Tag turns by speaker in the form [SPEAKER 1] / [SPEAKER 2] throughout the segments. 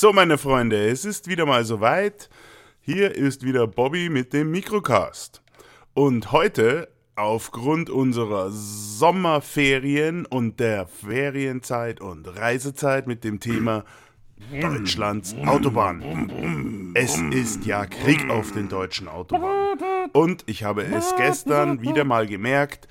[SPEAKER 1] So, meine Freunde, es ist wieder mal soweit. Hier ist wieder Bobby mit dem Mikrocast. Und heute, aufgrund unserer Sommerferien und der Ferienzeit und Reisezeit mit dem Thema Deutschlands Autobahn. Es ist ja Krieg auf den deutschen Autobahnen. Und ich habe es gestern wieder mal gemerkt,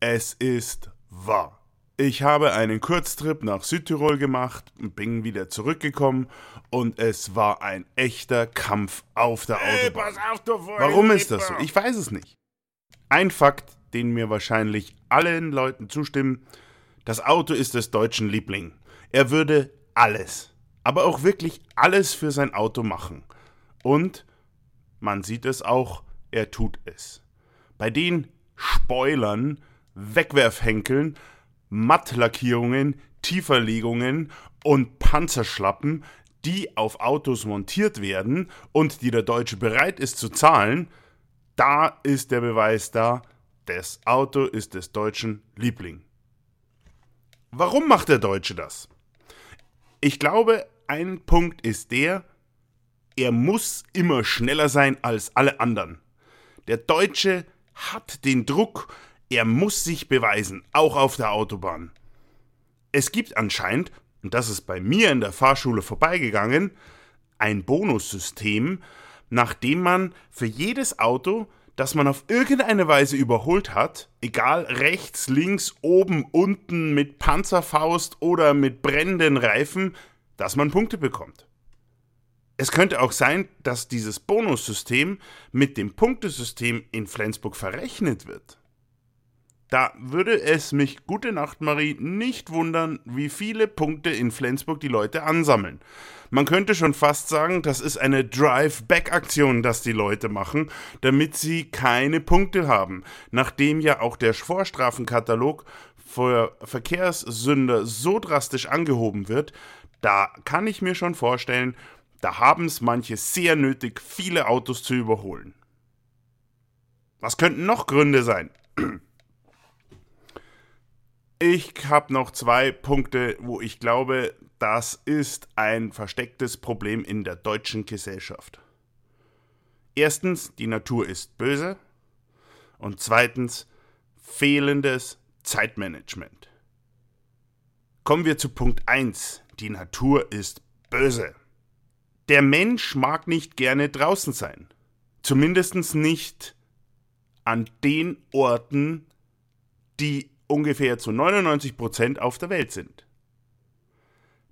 [SPEAKER 1] es ist wahr. Ich habe einen Kurztrip nach Südtirol gemacht, bin wieder zurückgekommen und es war ein echter Kampf auf der hey, Autobahn. Auf, Warum ist das so? Ich weiß es nicht. Ein Fakt, den mir wahrscheinlich allen Leuten zustimmen, das Auto ist des Deutschen Liebling. Er würde alles, aber auch wirklich alles für sein Auto machen. Und man sieht es auch, er tut es. Bei den Spoilern, Wegwerfhenkeln, Mattlackierungen, Tieferlegungen und Panzerschlappen, die auf Autos montiert werden und die der Deutsche bereit ist zu zahlen, da ist der Beweis da, das Auto ist des Deutschen Liebling. Warum macht der Deutsche das? Ich glaube, ein Punkt ist der, er muss immer schneller sein als alle anderen. Der Deutsche hat den Druck, er muss sich beweisen, auch auf der Autobahn. Es gibt anscheinend, und das ist bei mir in der Fahrschule vorbeigegangen, ein Bonussystem, nach dem man für jedes Auto, das man auf irgendeine Weise überholt hat, egal rechts, links, oben, unten, mit Panzerfaust oder mit brennenden Reifen, dass man Punkte bekommt. Es könnte auch sein, dass dieses Bonussystem mit dem Punktesystem in Flensburg verrechnet wird. Da würde es mich, gute Nacht Marie, nicht wundern, wie viele Punkte in Flensburg die Leute ansammeln. Man könnte schon fast sagen, das ist eine Drive-Back-Aktion, das die Leute machen, damit sie keine Punkte haben. Nachdem ja auch der Vorstrafenkatalog für Verkehrssünder so drastisch angehoben wird, da kann ich mir schon vorstellen, da haben es manche sehr nötig, viele Autos zu überholen. Was könnten noch Gründe sein? Ich habe noch zwei Punkte, wo ich glaube, das ist ein verstecktes Problem in der deutschen Gesellschaft. Erstens, die Natur ist böse. Und zweitens, fehlendes Zeitmanagement. Kommen wir zu Punkt 1. Die Natur ist böse. Der Mensch mag nicht gerne draußen sein. Zumindest nicht an den Orten, die ungefähr zu 99 Prozent auf der Welt sind.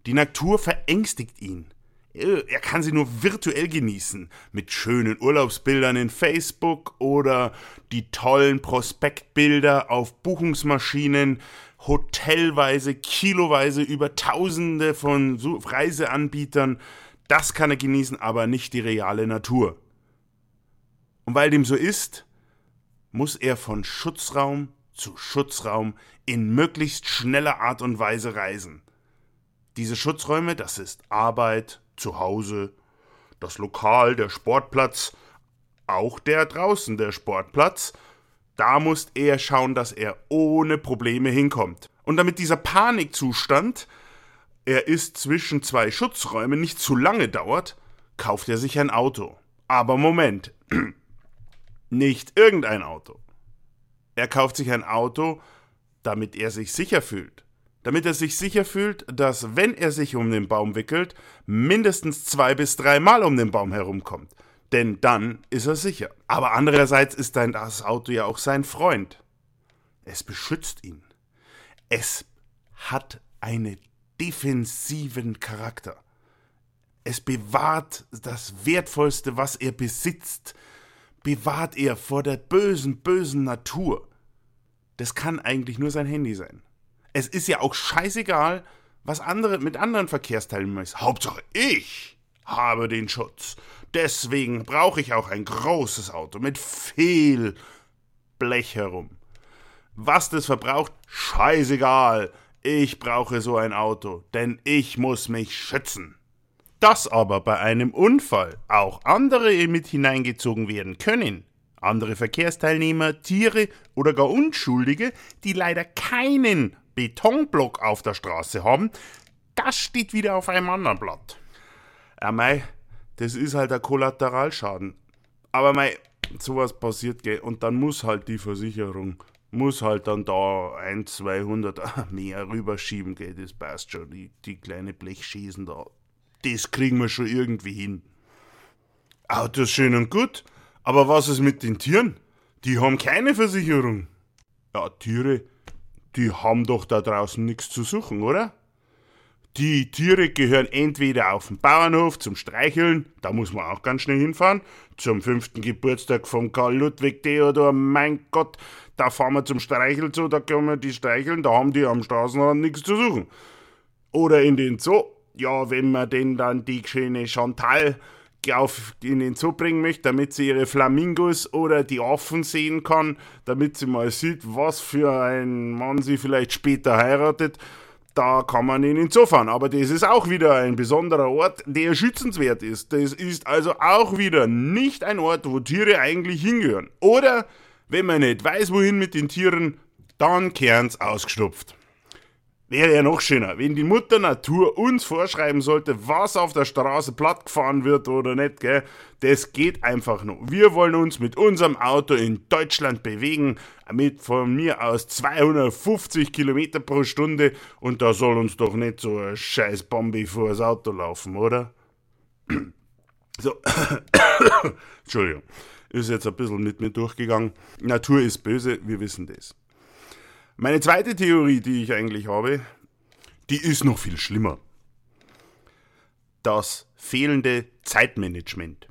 [SPEAKER 1] Die Natur verängstigt ihn. Er kann sie nur virtuell genießen, mit schönen Urlaubsbildern in Facebook oder die tollen Prospektbilder auf Buchungsmaschinen, hotelweise, kiloweise über Tausende von Reiseanbietern. Das kann er genießen, aber nicht die reale Natur. Und weil dem so ist, muss er von Schutzraum zu Schutzraum in möglichst schneller Art und Weise reisen. Diese Schutzräume, das ist Arbeit, Zuhause, das Lokal, der Sportplatz, auch der draußen der Sportplatz, da muss er schauen, dass er ohne Probleme hinkommt. Und damit dieser Panikzustand, er ist zwischen zwei Schutzräumen, nicht zu lange dauert, kauft er sich ein Auto. Aber Moment, nicht irgendein Auto. Er kauft sich ein Auto, damit er sich sicher fühlt. Damit er sich sicher fühlt, dass, wenn er sich um den Baum wickelt, mindestens zwei bis dreimal um den Baum herumkommt. Denn dann ist er sicher. Aber andererseits ist dann das Auto ja auch sein Freund. Es beschützt ihn. Es hat einen defensiven Charakter. Es bewahrt das Wertvollste, was er besitzt, bewahrt er vor der bösen, bösen Natur. Das kann eigentlich nur sein Handy sein. Es ist ja auch scheißegal, was andere mit anderen Verkehrsteilnehmern ist. Hauptsache ich habe den Schutz. Deswegen brauche ich auch ein großes Auto mit viel Blech herum. Was das verbraucht, scheißegal. Ich brauche so ein Auto, denn ich muss mich schützen. Dass aber bei einem Unfall auch andere mit hineingezogen werden können, andere Verkehrsteilnehmer, Tiere oder gar Unschuldige, die leider keinen Betonblock auf der Straße haben, das steht wieder auf einem anderen Blatt. Ja, mei, das ist halt der Kollateralschaden. Aber mei, sowas passiert, gell, und dann muss halt die Versicherung, muss halt dann da ein, 200 mehr rüberschieben, gell, das passt schon, die, die kleine Blechschießen da, das kriegen wir schon irgendwie hin. Autos schön und gut, aber was ist mit den Tieren? Die haben keine Versicherung. Ja, Tiere, die haben doch da draußen nichts zu suchen, oder? Die Tiere gehören entweder auf den Bauernhof zum Streicheln, da muss man auch ganz schnell hinfahren, zum fünften Geburtstag von Karl Ludwig Theodor, mein Gott, da fahren wir zum Streichelzoo, da können wir die streicheln, da haben die am Straßenrand nichts zu suchen. Oder in den Zoo, ja, wenn man denn dann die schöne Chantal auf, in den Zoo bringen möchte, damit sie ihre Flamingos oder die Affen sehen kann, damit sie mal sieht, was für ein Mann sie vielleicht später heiratet, da kann man in den Zoo fahren. Aber das ist auch wieder ein besonderer Ort, der schützenswert ist. Das ist also auch wieder nicht ein Ort, wo Tiere eigentlich hingehören. Oder, wenn man nicht weiß, wohin mit den Tieren, dann kehren's ausgestopft. Wäre ja noch schöner, wenn die Mutter Natur uns vorschreiben sollte, was auf der Straße plattgefahren wird oder nicht, gell? Das geht einfach nur. Wir wollen uns mit unserem Auto in Deutschland bewegen, mit von mir aus 250 Kilometer pro Stunde und da soll uns doch nicht so ein scheiß Bombi vor das Auto laufen, oder? So. Entschuldigung. Ist jetzt ein bisschen mit mir durchgegangen. Natur ist böse, wir wissen das. Meine zweite Theorie, die ich eigentlich habe, die ist noch viel schlimmer. Das fehlende Zeitmanagement.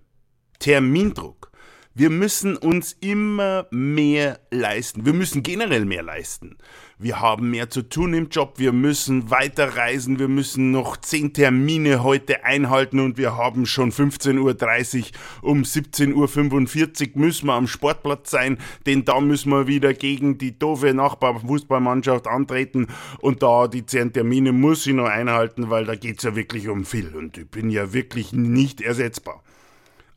[SPEAKER 1] Termindruck. Wir müssen uns immer mehr leisten. Wir müssen generell mehr leisten. Wir haben mehr zu tun im Job. Wir müssen weiterreisen. Wir müssen noch zehn Termine heute einhalten und wir haben schon 15.30 Uhr. Um 17.45 Uhr müssen wir am Sportplatz sein, denn da müssen wir wieder gegen die doofe Nachbarfußballmannschaft antreten und da die zehn Termine muss ich noch einhalten, weil da geht's ja wirklich um viel und ich bin ja wirklich nicht ersetzbar.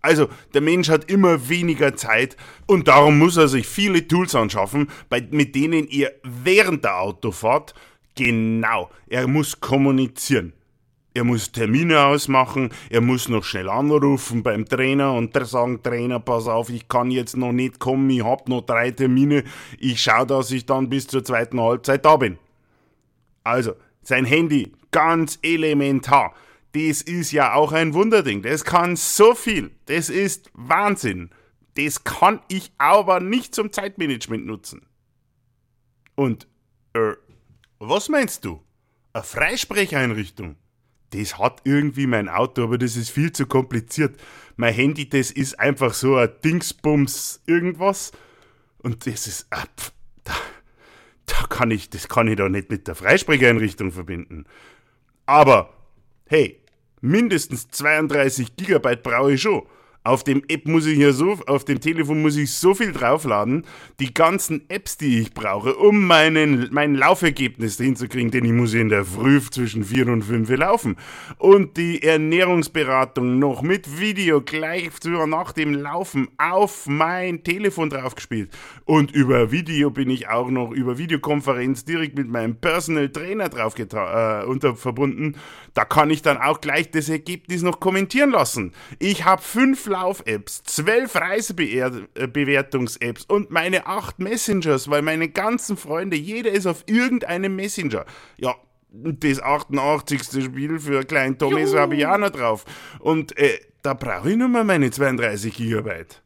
[SPEAKER 1] Also, der Mensch hat immer weniger Zeit und darum muss er sich viele Tools anschaffen, mit denen er während der Autofahrt genau, er muss kommunizieren. Er muss Termine ausmachen, er muss noch schnell anrufen beim Trainer und sagen, Trainer, pass auf, ich kann jetzt noch nicht kommen, ich hab noch drei Termine, ich schau, dass ich dann bis zur zweiten Halbzeit da bin. Also, sein Handy, ganz elementar das ist ja auch ein Wunderding. Das kann so viel. Das ist Wahnsinn. Das kann ich aber nicht zum Zeitmanagement nutzen. Und, äh, was meinst du? Eine Freisprecheinrichtung? Das hat irgendwie mein Auto, aber das ist viel zu kompliziert. Mein Handy, das ist einfach so ein Dingsbums irgendwas. Und das ist, äh, pf, da, da kann ich, das kann ich doch nicht mit der Freisprecheinrichtung verbinden. Aber hey, mindestens 32 Gigabyte brauche ich schon. Auf dem App muss ich ja so, auf dem Telefon muss ich so viel draufladen, die ganzen Apps, die ich brauche, um meinen, mein Laufergebnis hinzukriegen, denn ich muss in der Früh zwischen 4 und 5 laufen. Und die Ernährungsberatung noch mit Video gleich nach dem Laufen auf mein Telefon draufgespielt. Und über Video bin ich auch noch über Videokonferenz direkt mit meinem Personal Trainer drauf äh, unter verbunden. Da kann ich dann auch gleich das Ergebnis noch kommentieren lassen. Ich habe fünf Lauf-Apps, zwölf Reisebewertungs-Apps und meine acht Messengers, weil meine ganzen Freunde, jeder ist auf irgendeinem Messenger. Ja, das 88. Spiel für Klein Tommy habe ich auch noch drauf. Und äh, da brauche ich nur mal meine 32 Gigabyte.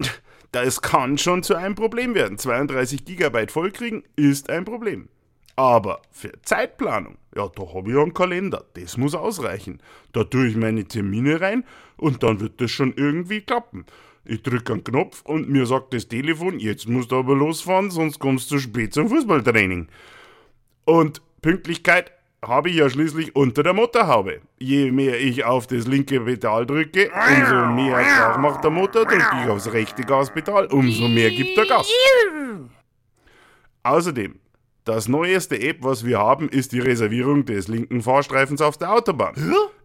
[SPEAKER 1] Das kann schon zu einem Problem werden. 32 Gigabyte vollkriegen ist ein Problem. Aber für Zeitplanung, ja, da habe ich einen Kalender. Das muss ausreichen. Da tue ich meine Termine rein und dann wird das schon irgendwie klappen. Ich drücke einen Knopf und mir sagt das Telefon, jetzt musst du aber losfahren, sonst kommst du spät zum Fußballtraining. Und Pünktlichkeit habe ich ja schließlich unter der Motorhaube. Je mehr ich auf das linke Pedal drücke, umso mehr Krach macht der Motor, drücke ich aufs rechte Gaspedal, umso mehr gibt der Gas. Außerdem, das neueste App, was wir haben, ist die Reservierung des linken Fahrstreifens auf der Autobahn.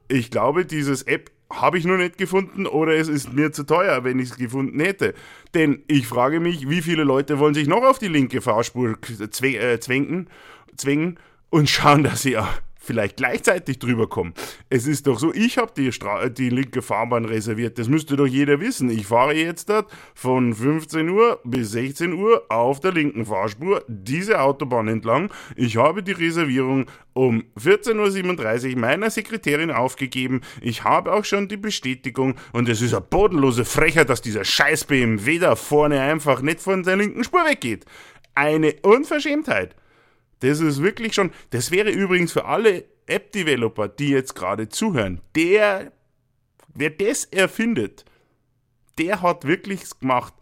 [SPEAKER 1] Ich glaube, dieses App habe ich noch nicht gefunden oder es ist mir zu teuer, wenn ich es gefunden hätte. Denn ich frage mich, wie viele Leute wollen sich noch auf die linke Fahrspur äh, zwängen, zwängen und schauen, dass sie vielleicht gleichzeitig drüber kommen. Es ist doch so, ich habe die, die linke Fahrbahn reserviert. Das müsste doch jeder wissen. Ich fahre jetzt dort von 15 Uhr bis 16 Uhr auf der linken Fahrspur diese Autobahn entlang. Ich habe die Reservierung um 14.37 Uhr meiner Sekretärin aufgegeben. Ich habe auch schon die Bestätigung und es ist eine bodenlose Frechheit, dass dieser scheiß BMW da vorne einfach nicht von der linken Spur weggeht. Eine Unverschämtheit. Das ist wirklich schon, das wäre übrigens für alle App-Developer, die jetzt gerade zuhören, der, wer das erfindet, der hat wirklich gemacht.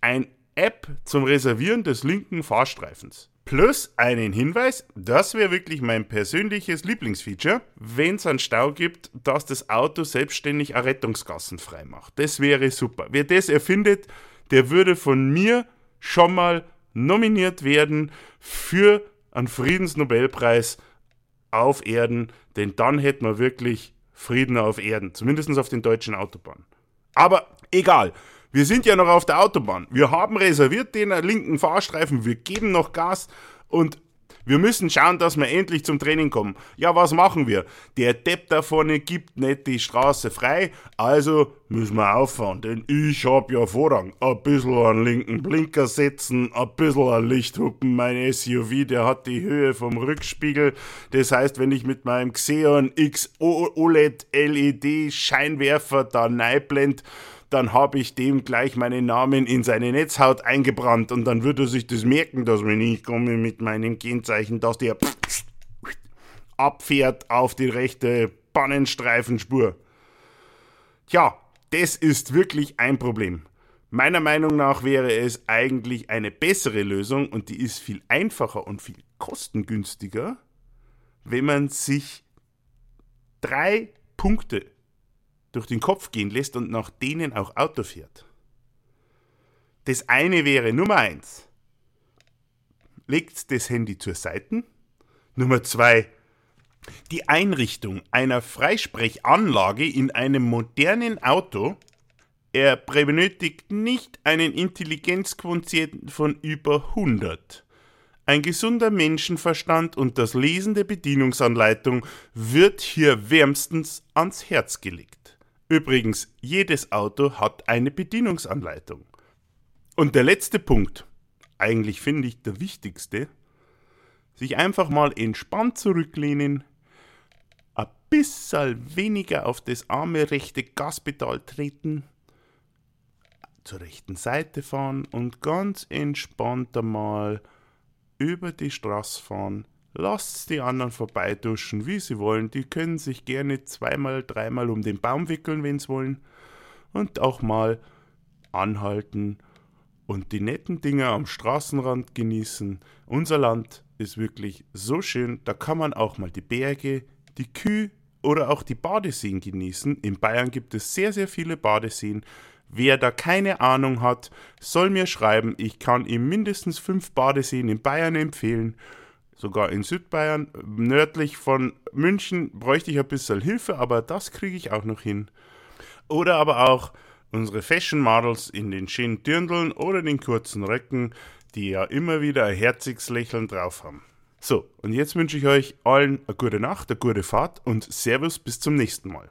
[SPEAKER 1] Ein App zum Reservieren des linken Fahrstreifens. Plus einen Hinweis, das wäre wirklich mein persönliches Lieblingsfeature, wenn es einen Stau gibt, dass das Auto selbstständig eine Rettungsgassen frei macht. Das wäre super. Wer das erfindet, der würde von mir schon mal nominiert werden für einen Friedensnobelpreis auf Erden, denn dann hätten wir wirklich Frieden auf Erden, zumindest auf den deutschen Autobahnen. Aber egal, wir sind ja noch auf der Autobahn. Wir haben reserviert den linken Fahrstreifen, wir geben noch Gas und wir müssen schauen, dass wir endlich zum Training kommen. Ja, was machen wir? Der Depp da vorne gibt nicht die Straße frei, also müssen wir auffahren, denn ich hab ja Vorrang. Ein bisschen einen linken Blinker setzen, ein bisschen ein Lichthupen. Mein SUV, der hat die Höhe vom Rückspiegel. Das heißt, wenn ich mit meinem Xeon X OLED LED Scheinwerfer da blend, dann habe ich dem gleich meinen Namen in seine Netzhaut eingebrannt und dann würde er sich das merken, dass wenn ich komme mit meinem Kennzeichen, dass der abfährt auf die rechte Bannenstreifenspur. Tja, das ist wirklich ein Problem. Meiner Meinung nach wäre es eigentlich eine bessere Lösung und die ist viel einfacher und viel kostengünstiger, wenn man sich drei Punkte durch den Kopf gehen lässt und nach denen auch Auto fährt. Das eine wäre Nummer eins. Legt das Handy zur Seite. Nummer zwei. Die Einrichtung einer Freisprechanlage in einem modernen Auto. Er benötigt nicht einen Intelligenzquotienten von über 100. Ein gesunder Menschenverstand und das Lesen der Bedienungsanleitung wird hier wärmstens ans Herz gelegt. Übrigens, jedes Auto hat eine Bedienungsanleitung. Und der letzte Punkt, eigentlich finde ich der wichtigste, sich einfach mal entspannt zurücklehnen, ein bisschen weniger auf das arme rechte Gaspedal treten, zur rechten Seite fahren und ganz entspannt einmal über die Straße fahren, Lasst die anderen vorbeiduschen, wie sie wollen. Die können sich gerne zweimal, dreimal um den Baum wickeln, wenn sie wollen. Und auch mal anhalten und die netten Dinge am Straßenrand genießen. Unser Land ist wirklich so schön, da kann man auch mal die Berge, die Kühe oder auch die Badeseen genießen. In Bayern gibt es sehr, sehr viele Badeseen. Wer da keine Ahnung hat, soll mir schreiben. Ich kann ihm mindestens fünf Badeseen in Bayern empfehlen sogar in Südbayern. Nördlich von München bräuchte ich ein bisschen Hilfe, aber das kriege ich auch noch hin. Oder aber auch unsere Fashion Models in den schönen Dirndeln oder den kurzen Röcken, die ja immer wieder ein herziges Lächeln drauf haben. So, und jetzt wünsche ich euch allen eine gute Nacht, eine gute Fahrt und Servus bis zum nächsten Mal.